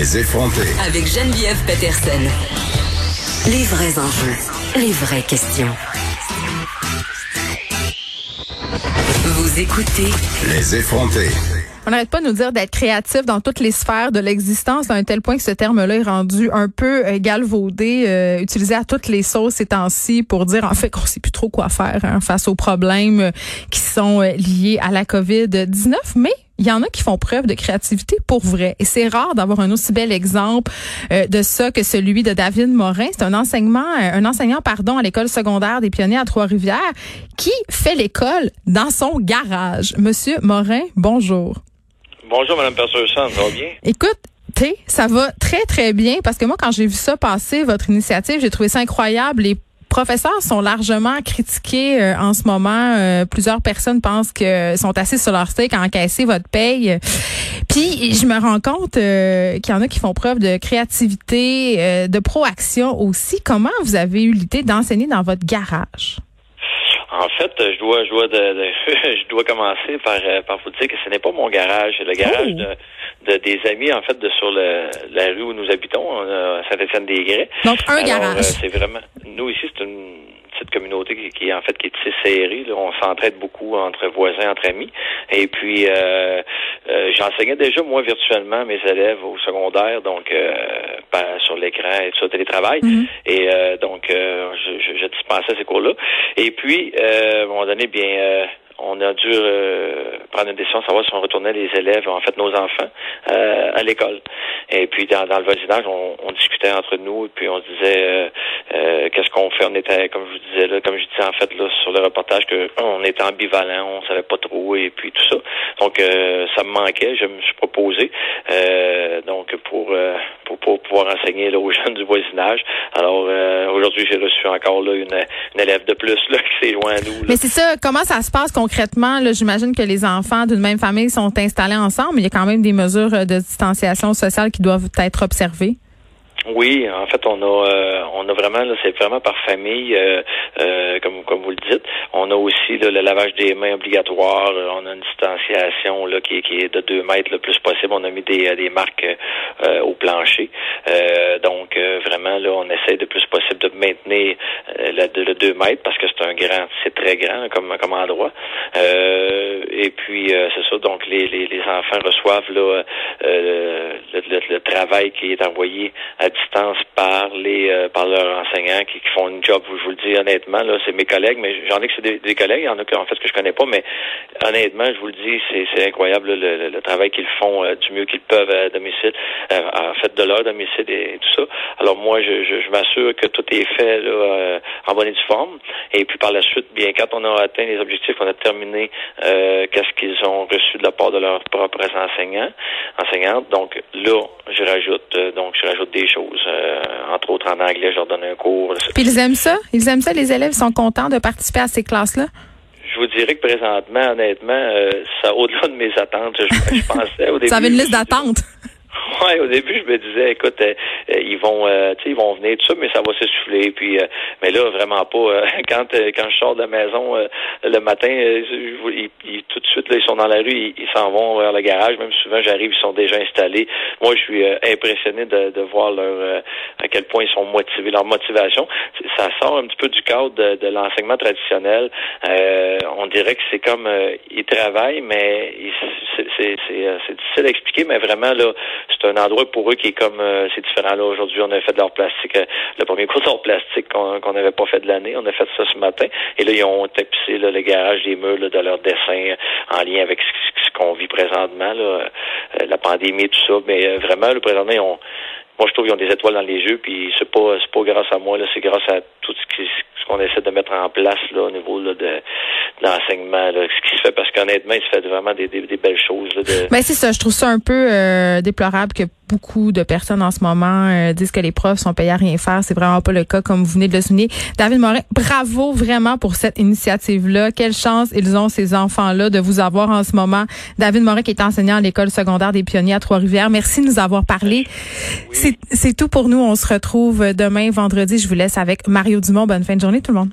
Les effronter. avec Geneviève Peterson. Les vrais enjeux, les vraies questions. Vous écoutez Les effronter. On n'arrête pas de nous dire d'être créatif dans toutes les sphères de l'existence, à un tel point que ce terme-là est rendu un peu euh, galvaudé, euh, utilisé à toutes les sauces ces temps-ci pour dire en fait qu'on sait plus trop quoi faire hein, face aux problèmes euh, qui sont liés à la COVID-19. Mais il y en a qui font preuve de créativité pour vrai. Et c'est rare d'avoir un aussi bel exemple euh, de ça que celui de David Morin. C'est un enseignement, euh, un enseignant, pardon, à l'école secondaire des pionniers à Trois-Rivières qui fait l'école dans son garage. Monsieur Morin, bonjour. Bonjour, Mme Persursan, ça va bien? Écoute, ça va très, très bien parce que moi, quand j'ai vu ça passer, votre initiative, j'ai trouvé ça incroyable. Les professeurs sont largement critiqués euh, en ce moment. Euh, plusieurs personnes pensent que sont assis sur leur steak à encaisser votre paye. Puis je me rends compte euh, qu'il y en a qui font preuve de créativité, de proaction aussi. Comment vous avez eu l'idée d'enseigner dans votre garage? En fait, je dois, je dois, de, de- je dois commencer par, par vous dire que ce n'est pas mon garage, c'est le garage Oh. de, de des amis en fait de sur le, la rue où nous habitons, à Saint-Étienne-des-Grès. Donc un Alors, garage. c'est vraiment. Nous ici, c'est une petite communauté qui, en fait qui est serrée. là. On s'entraide beaucoup entre voisins, entre amis. Et puis euh, euh, j'enseignais déjà moi virtuellement mes élèves au secondaire, donc euh, par- sur l'écran et tout ça, télétravail. Mhm. Et euh, donc euh, je, je, je dispensais ces cours-là. Et puis euh, à un moment donné, bien euh, on a dû euh, prendre une décision de savoir si on retournait les élèves, en fait nos enfants, euh, à l'école. Et puis dans, dans le voisinage, on, on discutait entre nous et puis on se disait euh, qu'on fait. On était, comme je vous disais là, comme je disais en fait là sur le reportage, que on était ambivalent, on savait pas trop et puis tout ça. Donc euh, ça me manquait. Je me suis proposé euh, donc pour, euh, pour pour pouvoir enseigner là, aux jeunes du voisinage. Alors euh, aujourd'hui, j'ai reçu encore là une, une élève de plus là qui s'est loin à nous. là. Mais c'est ça, comment ça se passe concrètement? Là, J'imagine que les enfants d'une même famille sont installés ensemble, il y a quand même des mesures de distanciation sociale qui doivent être observées. Oui, en fait, on a euh, on a vraiment là, c'est vraiment par famille, euh, euh, comme comme vous le dites. On a aussi là, le lavage des mains obligatoire. Euh, On a une distanciation là qui est, qui est de deux mètres le plus possible. On a mis des des marques euh, au plancher. Euh, donc euh, vraiment là, on essaie le plus possible de maintenir euh, le, de- le deux mètres parce que c'est un grand, c'est très grand comme comme endroit. Euh, et puis euh, c'est ça. Donc les, les les enfants reçoivent là euh, le, le, le travail qui est envoyé à distance par les euh, par leurs enseignants qui, font une job, je vous le dis honnêtement, là, c'est mes collègues, mais j'en ai que c'est des, collègues, il y en a en fait que je connais pas, mais honnêtement, je vous le dis, c'est, c'est incroyable là, le, le- travail qu'ils font euh, du mieux qu'ils peuvent à domicile, en fait de leur domicile et, tout ça. Alors moi, je, je, m'assure que tout est fait là, euh, en bonne et due forme. Et puis par la suite, bien quand on a atteint les objectifs, on a terminé euh, qu'est-ce qu'ils ont reçu de la part de leurs propres enseignants, enseignantes. Donc là, je rajoute euh, donc je rajoute des choses, euh, entre autres en anglais, je leur donne un cours. Puis ils aiment ça? Ils aiment ça, les élèves sont contents de participer à ces classes-là? Je vous dirais que présentement, honnêtement, euh, ça au-delà de mes attentes. Je, je pensais au début. Ça avait une liste d'attente. Ouais, au début, je me disais, écoute, euh, euh, ils vont, euh, tu sais, ils vont venir tout ça, mais ça va s'essouffler. Puis, euh, mais là, vraiment pas. euh, quand quand je sors de la maison le matin, ils, ils- tout de suite, là, ils sont dans la rue, ils s'en vont vers le garage. Même souvent, j'arrive, ils sont déjà installés. Moi, je suis impressionné de, de voir leur à quel point ils sont motivés, leur motivation. Ça sort un petit peu du cadre de, de l'enseignement traditionnel. On dirait que c'est comme ils travaillent, mais c'est difficile à expliquer, mais vraiment là, c'est un endroit pour eux qui est comme euh, c'est différent là. Aujourd'hui, on a fait de l'art plastique, euh, le premier cours d'art plastique qu'on qu'on n'avait pas fait de l'année. On a fait ça ce matin, et là ils ont tapissé là, le garage des murs là, de leurs dessins euh, en lien avec ce, qu'on vit présentement, là, euh, la pandémie, tout ça. Mais euh, vraiment, le présentement, ils ont moi, je trouve qu'ils ont des étoiles dans les yeux, puis c'est pas c'est pas grâce à moi, là, c'est grâce à tout ce qu'on essaie de mettre en place là au niveau là, de l'enseignement, là, ce qui se fait parce qu'honnêtement, il se fait vraiment des, des, des belles choses. Là, de... Ben c'est ça, je trouve ça un peu euh, déplorable que beaucoup de personnes en ce moment euh, disent que les profs sont payés à rien faire. C'est vraiment pas le cas, comme vous venez de le souligner. David Morin, bravo vraiment pour cette initiative-là. Quelle chance ils ont, ces enfants-là, de vous avoir en ce moment. David Morin, qui est enseignant à l'école secondaire des pionniers à Trois-Rivières. Merci de nous avoir parlé. C'est tout pour nous. On se retrouve demain, vendredi. Je vous laisse avec Mario Dumont. Bonne fin de journée, tout le monde.